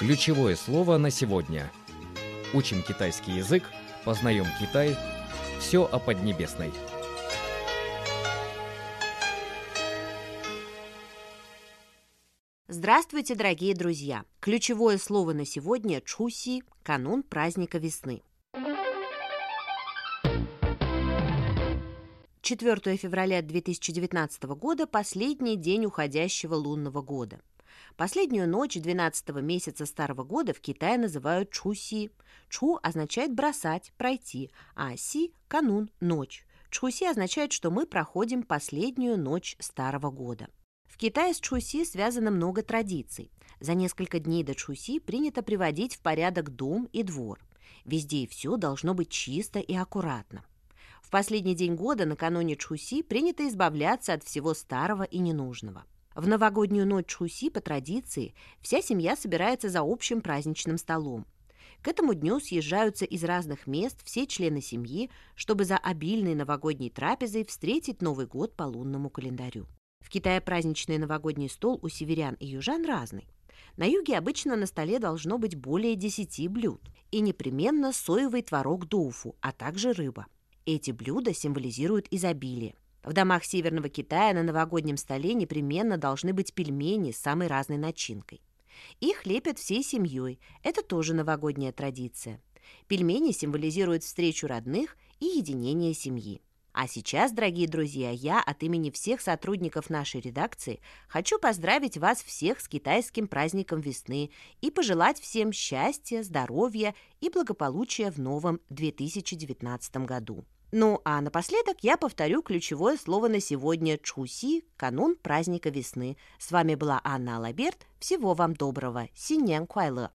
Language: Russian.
Ключевое слово на сегодня. Учим китайский язык, познаем Китай. Все о Поднебесной. Здравствуйте, дорогие друзья! Ключевое слово на сегодня – чуси, канун праздника весны. 4 февраля 2019 года – последний день уходящего лунного года. Последнюю ночь 12 месяца старого года в Китае называют чуси. Чу означает бросать, пройти, а си – канун, ночь. Чуси означает, что мы проходим последнюю ночь старого года. В Китае с Чуси связано много традиций. За несколько дней до Чуси принято приводить в порядок дом и двор. Везде и все должно быть чисто и аккуратно. В последний день года, накануне Чуси, принято избавляться от всего старого и ненужного. В новогоднюю ночь Чуси, по традиции, вся семья собирается за общим праздничным столом. К этому дню съезжаются из разных мест все члены семьи, чтобы за обильной новогодней трапезой встретить Новый год по лунному календарю. В Китае праздничный новогодний стол у северян и южан разный. На юге обычно на столе должно быть более 10 блюд и непременно соевый творог доуфу, а также рыба. Эти блюда символизируют изобилие. В домах Северного Китая на новогоднем столе непременно должны быть пельмени с самой разной начинкой. Их лепят всей семьей. Это тоже новогодняя традиция. Пельмени символизируют встречу родных и единение семьи. А сейчас, дорогие друзья, я от имени всех сотрудников нашей редакции хочу поздравить вас всех с китайским праздником весны и пожелать всем счастья, здоровья и благополучия в новом 2019 году. Ну а напоследок я повторю ключевое слово на сегодня «чуси» – канун праздника весны. С вами была Анна Алаберт. Всего вам доброго. Синьян Куайле.